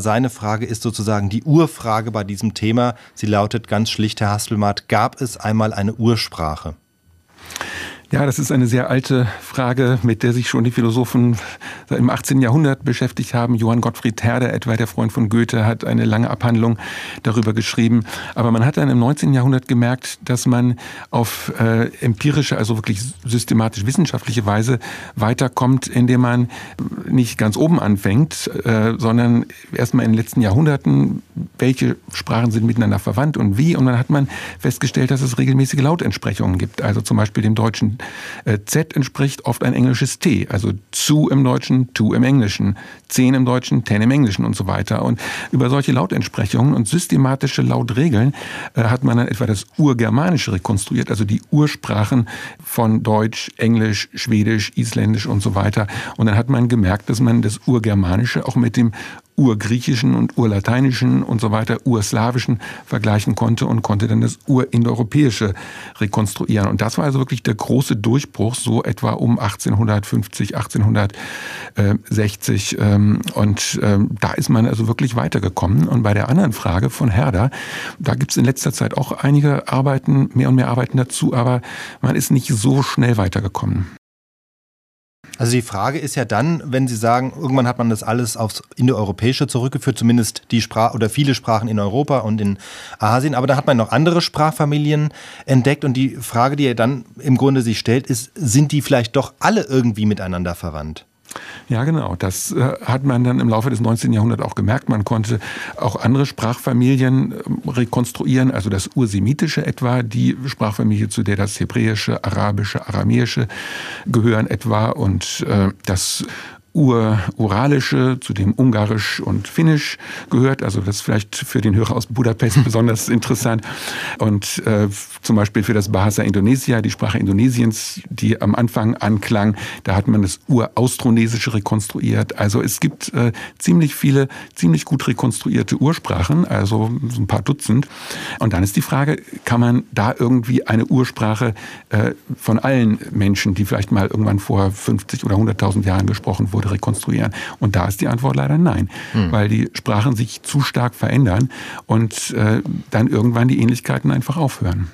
Seine Frage ist sozusagen die Urfrage bei diesem Thema. Sie lautet ganz schlicht, Herr Hastelmatt, gab es einmal eine Ursprache? Ja, das ist eine sehr alte Frage, mit der sich schon die Philosophen im 18. Jahrhundert beschäftigt haben. Johann Gottfried Herder, etwa der Freund von Goethe, hat eine lange Abhandlung darüber geschrieben. Aber man hat dann im 19. Jahrhundert gemerkt, dass man auf äh, empirische, also wirklich systematisch wissenschaftliche Weise weiterkommt, indem man nicht ganz oben anfängt, äh, sondern erstmal in den letzten Jahrhunderten, welche Sprachen sind miteinander verwandt und wie. Und dann hat man festgestellt, dass es regelmäßige Lautentsprechungen gibt. Also zum Beispiel dem deutschen äh, Z entspricht oft ein englisches T, also zu im Deutschen, to im Englischen, zehn im Deutschen, ten im Englischen und so weiter. Und über solche Lautentsprechungen und systematische Lautregeln äh, hat man dann etwa das Urgermanische rekonstruiert, also die Ursprachen von Deutsch, Englisch, Schwedisch, Isländisch und so weiter. Und dann hat man gemerkt, dass man das Urgermanische auch mit dem Urgriechischen und Urlateinischen und so weiter, Urslawischen vergleichen konnte und konnte dann das Urindoeuropäische rekonstruieren. Und das war also wirklich der große Durchbruch, so etwa um 1850, 1860. Ähm, und ähm, da ist man also wirklich weitergekommen. Und bei der anderen Frage von Herder, da gibt es in letzter Zeit auch einige Arbeiten, mehr und mehr Arbeiten dazu, aber man ist nicht so schnell weitergekommen. Also die Frage ist ja dann, wenn Sie sagen, irgendwann hat man das alles aufs Indoeuropäische zurückgeführt, zumindest die Sprache oder viele Sprachen in Europa und in Asien, aber da hat man noch andere Sprachfamilien entdeckt und die Frage, die er dann im Grunde sich stellt, ist, sind die vielleicht doch alle irgendwie miteinander verwandt? Ja, genau. Das äh, hat man dann im Laufe des 19. Jahrhunderts auch gemerkt. Man konnte auch andere Sprachfamilien äh, rekonstruieren, also das Ursemitische etwa, die Sprachfamilie, zu der das Hebräische, Arabische, Aramäische gehören etwa und äh, das Uralische, zu dem Ungarisch und Finnisch gehört. Also das ist vielleicht für den Hörer aus Budapest besonders interessant. Und äh, zum Beispiel für das Bahasa Indonesia, die Sprache Indonesiens, die am Anfang anklang, da hat man das Uraustronesische rekonstruiert. Also es gibt äh, ziemlich viele, ziemlich gut rekonstruierte Ursprachen, also ein paar Dutzend. Und dann ist die Frage, kann man da irgendwie eine Ursprache äh, von allen Menschen, die vielleicht mal irgendwann vor 50 oder 100.000 Jahren gesprochen wurden, Methode rekonstruieren? Und da ist die Antwort leider nein, hm. weil die Sprachen sich zu stark verändern und äh, dann irgendwann die Ähnlichkeiten einfach aufhören.